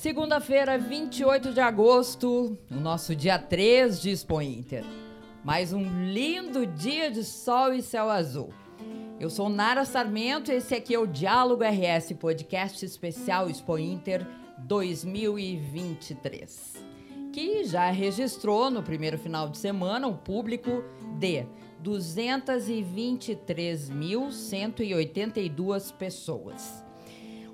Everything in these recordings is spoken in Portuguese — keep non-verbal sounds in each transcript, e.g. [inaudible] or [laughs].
Segunda-feira, 28 de agosto, o nosso dia 3 de Expo Inter. Mais um lindo dia de sol e céu azul. Eu sou Nara Sarmento e esse aqui é o Diálogo RS, podcast especial Expo Inter 2023, que já registrou no primeiro final de semana um público de 223.182 pessoas.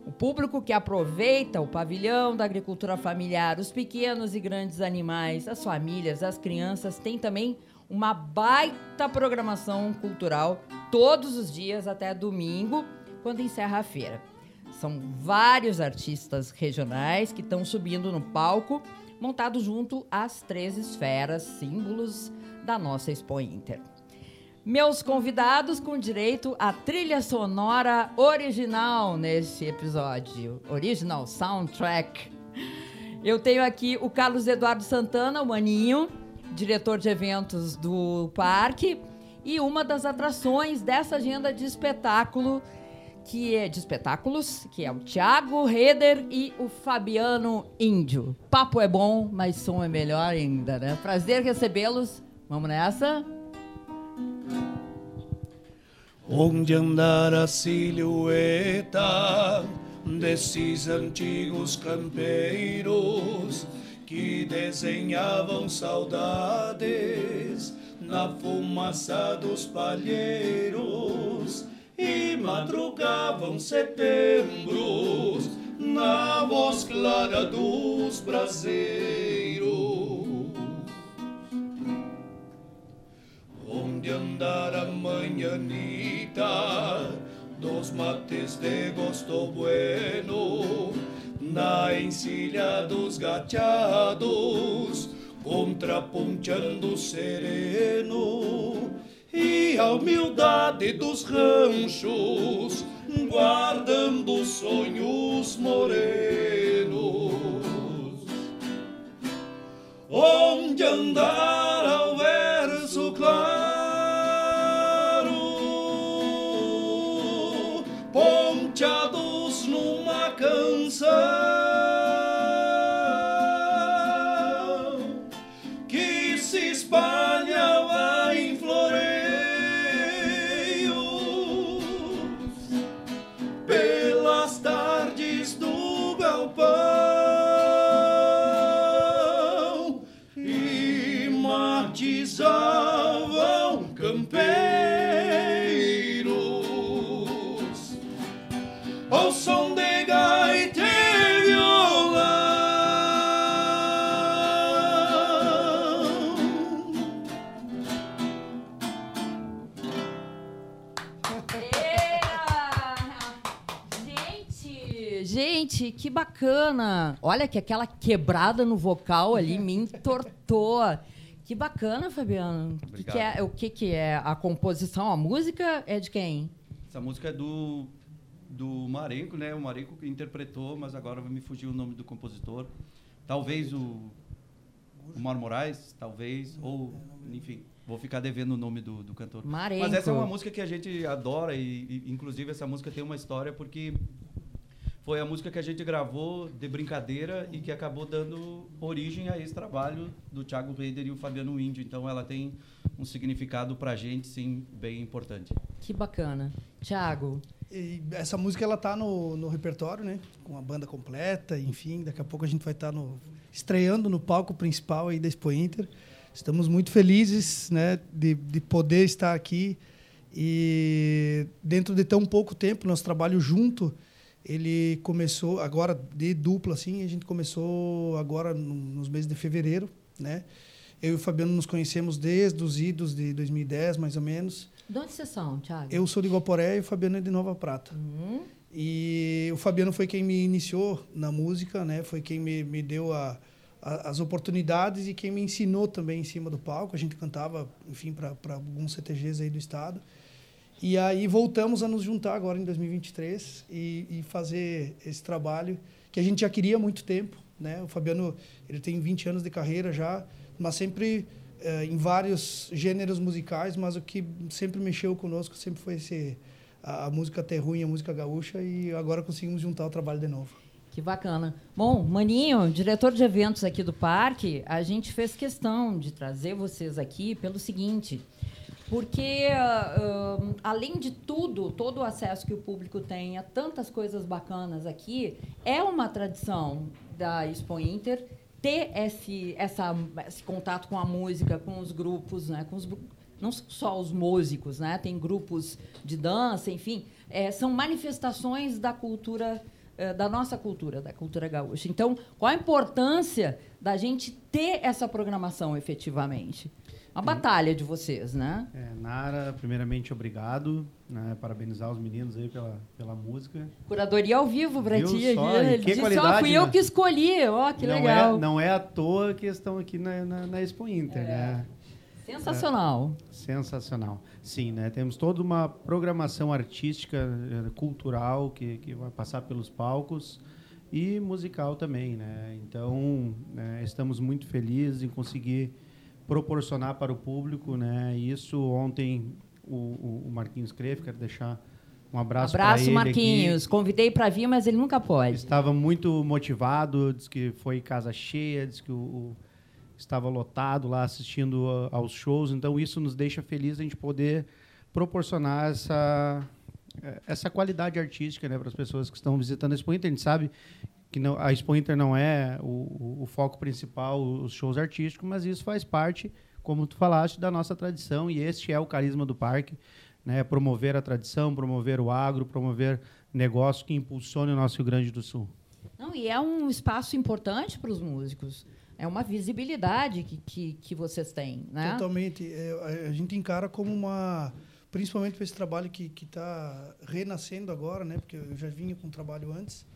O público que aproveita o pavilhão da agricultura familiar, os pequenos e grandes animais, as famílias, as crianças, tem também uma baita programação cultural todos os dias até domingo, quando encerra a feira. São vários artistas regionais que estão subindo no palco, montados junto às três esferas, símbolos da nossa Expo Inter. Meus convidados com direito à trilha sonora original neste episódio, original soundtrack. Eu tenho aqui o Carlos Eduardo Santana, o Maninho, diretor de eventos do parque, e uma das atrações dessa agenda de espetáculo, que é de espetáculos, que é o Thiago Reder e o Fabiano Índio. Papo é bom, mas som é melhor ainda, né? Prazer recebê-los. Vamos nessa? Onde andar a silhueta desses antigos campeiros que desenhavam saudades na fumaça dos palheiros e madrugavam setembros na voz clara dos braseiros. Onde andar a manhanita dos mates de gosto bueno, na encilha dos gateados, contraponteando sereno, e a humildade dos ranchos, guardando sonhos morenos. Onde andar bacana. Olha que aquela quebrada no vocal ali [laughs] me entortou. Que bacana, Fabiano. O que, que é, o que, que é a composição? A música é de quem? Essa música é do, do Marenco, né? O Marenco que interpretou, mas agora vai me fugir o nome do compositor. Talvez o, o Mar Moraes, talvez, ou, enfim, vou ficar devendo o nome do, do cantor. Marenco. Mas essa é uma música que a gente adora e, e, inclusive, essa música tem uma história porque foi a música que a gente gravou de brincadeira e que acabou dando origem a esse trabalho do Thiago Reider e o Fabiano Índio. Então, ela tem um significado pra gente, sim, bem importante. Que bacana. Tiago, E essa música ela tá no, no repertório, né? Com a banda completa, enfim. Daqui a pouco a gente vai estar no, estreando no palco principal aí da Expo Inter. Estamos muito felizes, né? De, de poder estar aqui e dentro de tão pouco tempo nosso trabalho junto ele começou agora de dupla assim a gente começou agora no- nos meses de fevereiro, né? Eu e o Fabiano nos conhecemos desde os idos de 2010 mais ou menos. de onde vocês são, Tiago? Eu sou de Iguaporé e o Fabiano é de Nova Prata. Uhum. E o Fabiano foi quem me iniciou na música, né? Foi quem me, me deu a, a- as oportunidades e quem me ensinou também em cima do palco. A gente cantava, enfim, para alguns CTGs aí do estado. E aí voltamos a nos juntar agora em 2023 e, e fazer esse trabalho que a gente já queria há muito tempo, né? O Fabiano, ele tem 20 anos de carreira já, mas sempre eh, em vários gêneros musicais, mas o que sempre mexeu conosco sempre foi esse a, a música terruinha, a música gaúcha e agora conseguimos juntar o trabalho de novo. Que bacana. Bom, Maninho, diretor de eventos aqui do parque, a gente fez questão de trazer vocês aqui pelo seguinte. Porque, uh, além de tudo, todo o acesso que o público tem a tantas coisas bacanas aqui, é uma tradição da Expo Inter ter esse, essa, esse contato com a música, com os grupos, né? com os, não só os músicos, né? tem grupos de dança, enfim, é, são manifestações da cultura eh, da nossa cultura, da cultura gaúcha. Então, qual a importância da gente ter essa programação efetivamente? Uma batalha de vocês, né? É, Nara, primeiramente, obrigado. Né, parabenizar os meninos aí pela, pela música. Curadoria ao vivo para ti. Só, Ele que disse, qualidade, ó, fui né? eu que escolhi. Ó, que não legal. É, não é à toa que estão aqui na, na, na Expo Inter, É. né? Sensacional. Sensacional. Sim, né? Temos toda uma programação artística, eh, cultural, que, que vai passar pelos palcos e musical também, né? Então, né, estamos muito felizes em conseguir proporcionar para o público, né? Isso ontem o, o, Marquinhos Crefe, quero deixar um abraço para Abraço, ele Marquinhos. aqui. Convidei para vir, mas ele nunca pode. Estava muito motivado, disse que foi casa cheia, disse que o, o- estava lotado lá assistindo a- aos shows. Então isso nos deixa felizes a gente poder proporcionar essa eh, essa qualidade artística né, para as pessoas que estão visitando a Expo Inter. A gente sabe que não, a Expo Inter não é o, o- o foco principal, os shows artísticos, mas isso faz parte, como tu falaste, da nossa tradição e este é o carisma do parque, né, promover a tradição, promover o agro, promover negócio que impulsione o nosso Rio Grande do Sul. Não, e é um espaço importante para os músicos. É uma visibilidade que, que, que vocês têm, né? Totalmente. É, a- a gente encara como uma. Principalmente para esse trabalho que está renascendo agora, né? Porque eu já vinha com um trabalho antes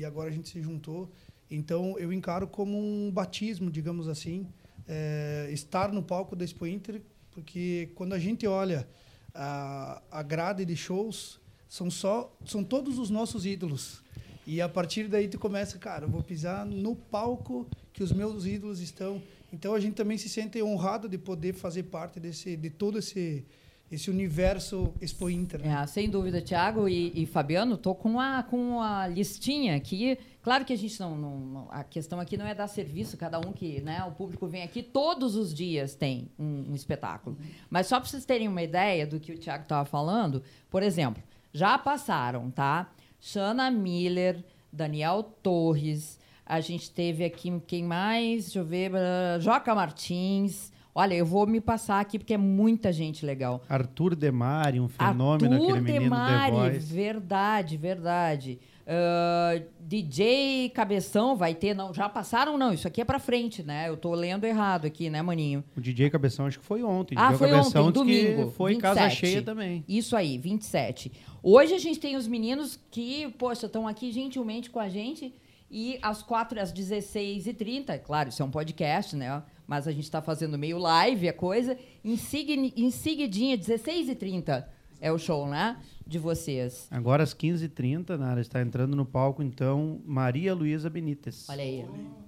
e agora a gente se juntou. Então eu encaro como um batismo, digamos assim, é, estar no palco da Expo Inter, porque quando a gente olha a, a grade de shows, são só são todos os nossos ídolos. E a partir daí tu começa, cara, eu vou pisar no palco que os meus ídolos estão. Então a gente também se sente honrado de poder fazer parte desse de todo esse esse universo Expo Inter. né? É, sem dúvida, Thiago e, e Fabiano, tô com a, com a listinha aqui. Claro que a gente não, não- A questão aqui não é dar serviço, cada um que. Né, o público vem aqui, todos os dias tem um, um espetáculo. Mas só para vocês terem uma ideia do que o Thiago estava falando, por exemplo, já passaram, tá? Shana Miller, Daniel Torres, a gente teve aqui quem mais? Deixa eu ver. Joca Martins. Olha, eu vou me passar aqui porque é muita gente legal. Arthur Demari, um fenômeno, Arthur aquele menino Demari, The Voice. verdade, verdade. Ah, DJ Cabeção vai ter, não, já passaram não, isso aqui é pra frente, né? Eu tô lendo errado aqui, né, maninho? O DJ Cabeção acho que foi ontem. Ah, DJ foi Cabeção ontem, domingo, Foi casa 27. cheia também. Isso aí, 27. Hoje a gente tem os meninos que, poxa, estão aqui gentilmente com a gente e às 4, às 16h30, claro, isso é um podcast, né? Mas a gente está fazendo meio live a coisa. Em, segui- em seguidinha, 16h30 é o show, né? De vocês. Agora às 15h30, Nara, está entrando no palco, então, Maria Luísa Benítez. Olha aí.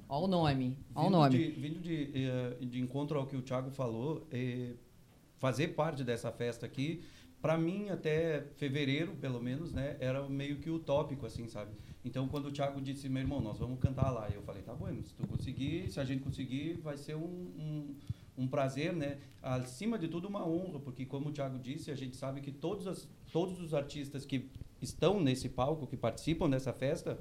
Olha o nome. Olha o Vindo nome. De, vindo de, eh, de encontro ao que o Thiago falou, eh, fazer parte dessa festa aqui, para mim, até fevereiro, pelo menos, né, era meio que utópico, assim, sabe? Então, quando o Thiago disse, meu irmão, nós vamos cantar lá, eu falei, tá bom, se tu conseguir, se a gente conseguir, vai ser um, um, um prazer, né? Acima de tudo, uma honra, porque, como o Thiago disse, a gente sabe que todos, as, todos os artistas que estão nesse palco, que participam dessa festa,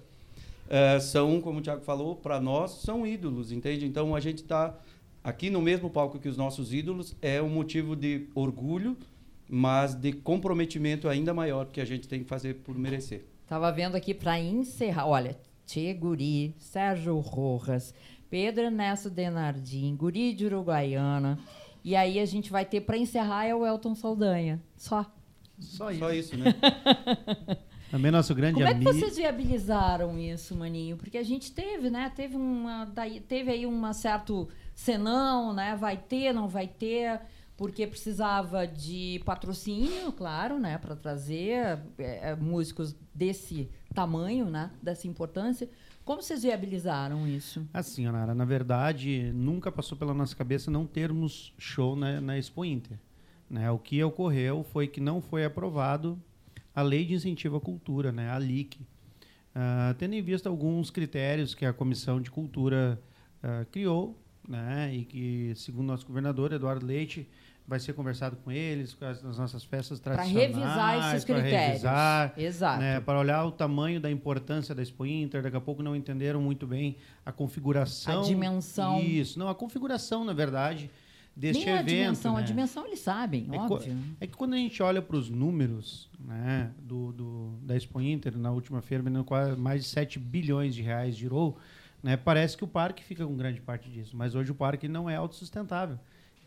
eh, são, como o Thiago falou, para nós são ídolos, entende? Então a gente está aqui no mesmo palco que os nossos ídolos, é um motivo de orgulho, mas de comprometimento ainda maior que a gente tem que fazer por merecer. Tava vendo aqui para encerrar. Olha, Tchê Guri, Sérgio Rojas, Pedro Ernesto Denardim, Guri de Uruguaiana. E aí a gente vai ter para encerrar é o Elton Saldanha. Só. Só isso. Só isso, né? [laughs] Também nosso grande Como é que amigo. vocês viabilizaram isso, Maninho? Porque a gente teve, né? Teve uma. daí- teve aí um certo senão, né? Vai ter, não vai ter, porque precisava de patrocínio, claro, né? Para trazer é, é, músicos desse tamanho, né? Dessa importância. Como vocês viabilizaram isso? Assim, Nara, na verdade, nunca passou pela nossa cabeça não termos show na, na Expo Inter. Né? O que ocorreu foi que não foi aprovado a Lei de Incentivo à Cultura, né? a LIC. uh, tendo em vista alguns critérios que a Comissão de Cultura uh, criou, né, e que, segundo nosso governador, Eduardo Leite, vai ser conversado com eles, com as, nas nossas festas tradicionais. Para revisar esses critérios. Revisar, Exato. Né, para olhar o tamanho da importância da Expo Inter. Daqui a pouco não entenderam muito bem a configuração. A dimensão. Isso. Não, a configuração, na verdade, deste Nem evento. a dimensão, né? a dimensão eles sabem, é óbvio. É que quando a gente olha para os números né, do, do, da Expo Inter, na última feira, quase mais de 7 bilhões de reais girou, né, parece que o parque fica com grande parte disso. Mas hoje o parque não é autossustentável.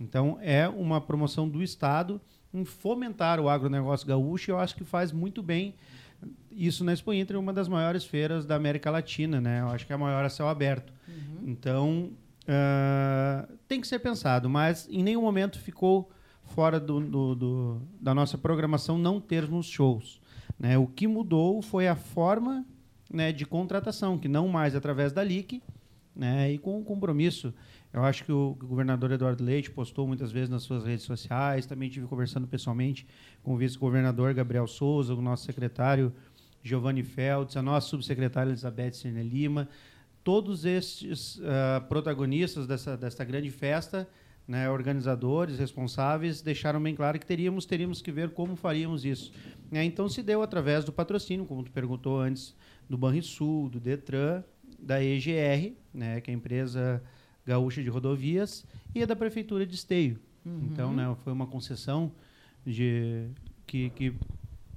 Então, é uma promoção do Estado em fomentar o agronegócio gaúcho e eu acho que faz muito bem isso na Expo Inter, uma das maiores feiras da América Latina, né? Eu acho que é a maior a céu aberto. Uhum. Então, uh, tem que ser pensado, mas em nenhum momento ficou fora do, do, do, da nossa programação não termos shows. Né? O que mudou foi a forma né, de contratação, que não mais através da LIC, né, e com o compromisso. Eu acho que o governador Eduardo Leite postou muitas vezes nas suas redes sociais, também tive conversando pessoalmente com o vice-governador Gabriel Souza, o nosso secretário Giovanni Feltz, a nossa subsecretária Elizabeth Sene Lima, todos estes uh, protagonistas dessa, dessa grande festa, né, organizadores, responsáveis, deixaram bem claro que teríamos, teríamos que ver como faríamos isso. É, então se deu através do patrocínio, como tu perguntou antes, do Banrisul, do Detran, da EGR, né, que é a empresa Gaúcha de Rodovias e a da Prefeitura de Esteio. Uhum. Então, né, foi uma concessão de, que, que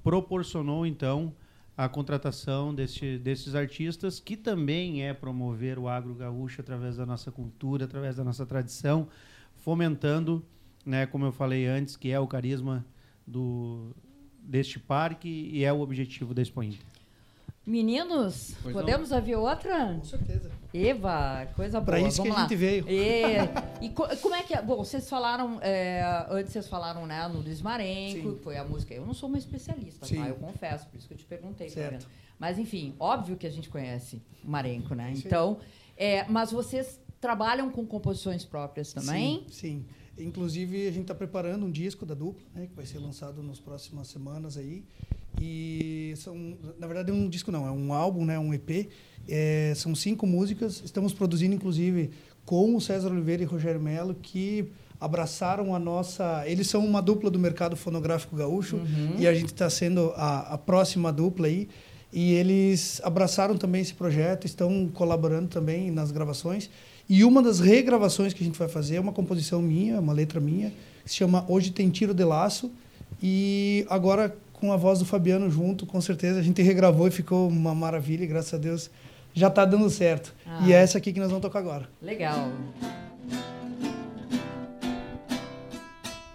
proporcionou, então, a contratação desse, desses artistas, que também é promover o agro gaúcho através da nossa cultura, através da nossa tradição, fomentando, né, como eu falei antes, que é o carisma do, deste parque e é o objetivo da Expo Inter. Meninos, pois podemos não. ouvir outra? Com certeza. Eva, coisa boa. Para isso Vamos que a gente veio. É. E co como é que é? Bom, vocês falaram, é, antes vocês falaram, né, no Luiz Marenco, que foi a música. Eu não sou uma especialista, tá? Sim. tá? Eu confesso, por isso que eu te perguntei. Certo. Mas, enfim, óbvio que a gente conhece o Marenco, né? Sim. Então, é, mas vocês trabalham com composições próprias também? Sim, sim. Inclusive, a gente está preparando um disco da dupla, né, que vai ser lançado nas próximas semanas aí. E são, na verdade, é um disco não, é um álbum, né, um EP. É, são cinco músicas. Estamos produzindo, inclusive, com o César Oliveira e Rogério Melo, que abraçaram a nossa. Eles são uma dupla do mercado fonográfico gaúcho uhum. e a gente está sendo a, a próxima dupla aí. E eles abraçaram também esse projeto, estão colaborando também nas gravações. E uma das regravações que a gente vai fazer é uma composição minha, uma letra minha, que se chama Hoje Tem Tiro de Laço. E agora com a voz do Fabiano junto, com certeza a gente regravou e ficou uma maravilha, e graças a Deus já está dando certo. Ah. E é essa aqui que nós vamos tocar agora. Legal.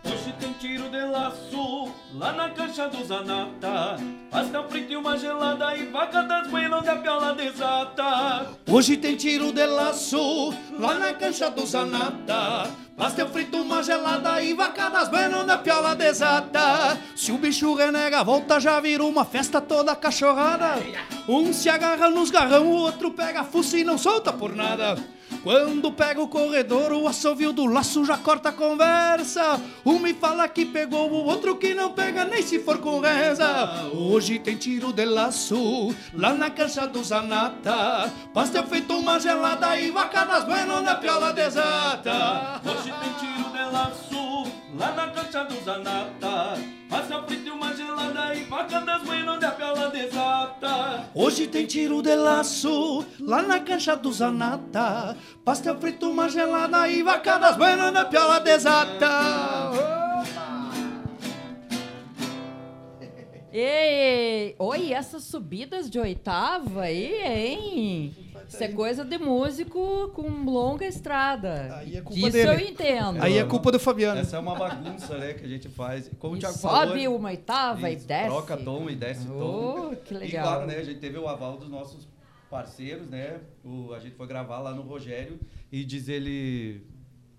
Hoje tem tiro de laço lá na cancha do Zanata. Pasta frita e uma gelada e vaca das buenas da piola desata. Hoje tem tiro de laço lá na cancha do Zanata. Pastel frito, uma gelada e vaca das buenas da piola desata. Se o bicho renega volta, já vira uma festa toda cachorrada. Um se agarra nos garrão, o outro pega a fuça e não solta por nada. Quando pega o corredor, o assovio do laço já corta a conversa. Um me fala que pegou, o outro que não pega nem se for com reza. Hoje tem tiro de laço, lá na cancha do Zanata. Pastel feito uma gelada e vaca das buenas na piola desata. Hoje tem tiro de laço, lá na cancha do Zanata. Passa frito e uma gelada e vaca das buenas da piola desata. Hoje tem tiro de laço, lá na cancha do Zanata. Pastel frito, uma gelada e vaca das buenas da piola desata. Ei, oi, essas subidas de oitava aí, hein? Isso é coisa de músico com longa estrada. Aí é culpa Disso dele. eu entendo. Aí é culpa do Fabiano. Essa é uma bagunça, né, que a gente faz. Como E o Thiago sobe falou, uma oitava e isso, desce. Troca tom e desce tom. Oh, que E legal. claro, né, a gente teve o aval dos nossos parceiros, né? O, a gente foi gravar lá no Rogério e diz ele,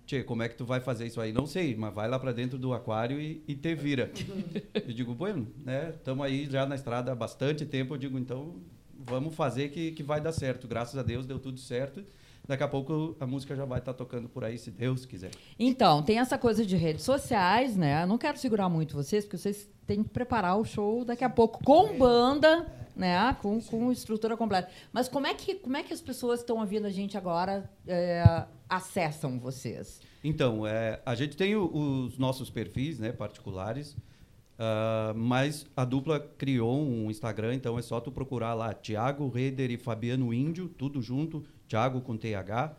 Tchê, como é que tu vai fazer isso aí? Não sei, mas vai lá para dentro do aquário e, e te vira. [laughs] eu digo, bueno, né? Estamos aí já na estrada há bastante tempo. Eu digo, então vamos fazer que, que vai dar certo. Graças a Deus deu tudo certo. daqui a pouco a música já vai estar tocando por aí, se Deus quiser. Então, tem essa coisa de redes sociais, né? Eu não quero segurar muito vocês, porque vocês têm que preparar o show daqui a pouco com banda, né? Com, com estrutura completa. Mas como é que, como é que as pessoas que estão ouvindo a gente agora é, acessam vocês? Então, é, a gente tem o, os nossos perfis né, particulares, Uh, mas a dupla criou um Instagram, então é só tu procurar lá Thiago Reder e Fabiano Índio, tudo junto, Thiago com TH.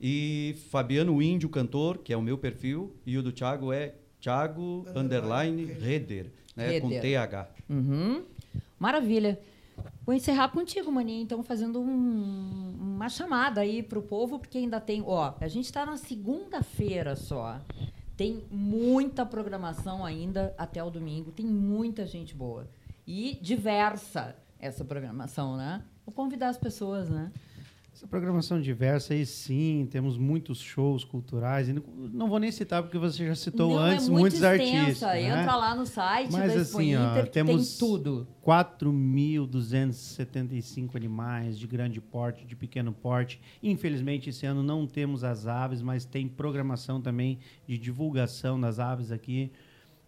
E Fabiano Índio, cantor, que é o meu perfil, e o do Thiago é Thiago underline Reder, né, com TH. Uhum. Maravilha. Vou encerrar contigo, Maninha, então, fazendo um, uma chamada aí para o povo, porque ainda tem. Ó, a gente está na segunda-feira só. Tem muita programação ainda até o domingo, tem muita gente boa. E diversa essa programação, né? Vou convidar as pessoas, né? Essa programação diversa aí sim, temos muitos shows culturais. Não vou nem citar porque você já citou Não, antes é muito muitos extensa. artistas. Né? Entra lá no site Mas da assim, ó, Inter, temos tem tudo. 4.275 animais de grande porte, de pequeno porte. Infelizmente, esse ano não temos as aves, mas tem programação também de divulgação das aves aqui.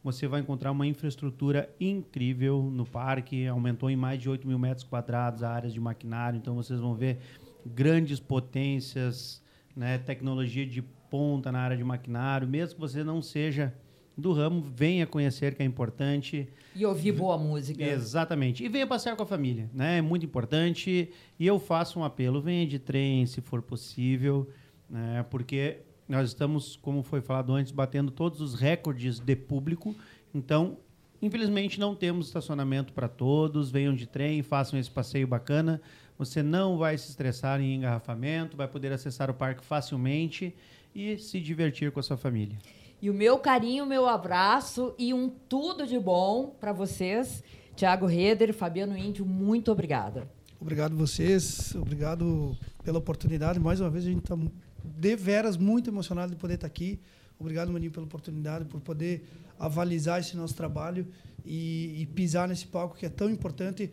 Você vai encontrar uma infraestrutura incrível no parque, aumentou em mais de 8 mil metros quadrados a área de maquinário, então vocês vão ver grandes potências, né, tecnologia de ponta na área de maquinário, mesmo que você não seja do ramo, venha conhecer que é importante. E ouvir boa música. Exatamente. E venha passear com a família, né? É muito importante. E eu faço um apelo, venha de trem, se for possível, né? porque nós estamos, como foi falado antes, batendo todos os recordes de público. Então, infelizmente, não temos estacionamento para todos. Venham de trem, façam esse passeio bacana. Você não vai se estressar em engarrafamento, vai poder acessar o parque facilmente e se divertir com a sua família. E o meu carinho, o meu abraço e um tudo de bom para vocês. Tiago Reder, Fabiano Índio, muito obrigada. Obrigado vocês, obrigado pela oportunidade. Mais uma vez, a gente está de veras muito emocionado de poder estar aqui. Obrigado, Maninho, pela oportunidade, por poder avalizar esse nosso trabalho e, e pisar nesse palco que é tão importante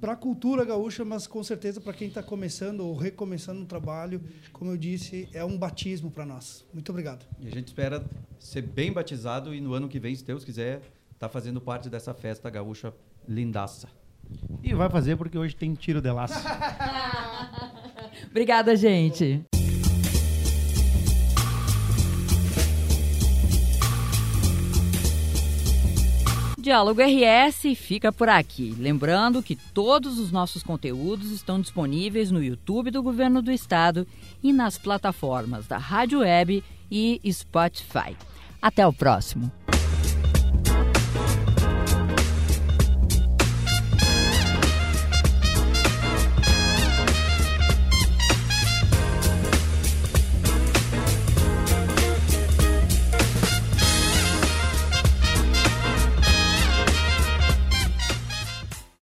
para a cultura gaúcha, mas com certeza para quem está começando ou recomeçando um trabalho, como eu disse, é um batismo para nós. Muito obrigado. E a gente espera ser bem batizado e no ano que vem, se Deus quiser, estar tá fazendo parte dessa festa gaúcha lindaça. E vai fazer porque hoje tem tiro de laço. [laughs] [laughs] Obrigada, gente. Diálogo RS fica por aqui. Lembrando que todos os nossos conteúdos estão disponíveis no YouTube do Governo do Estado e nas plataformas da Rádio Web e Spotify. Até o próximo.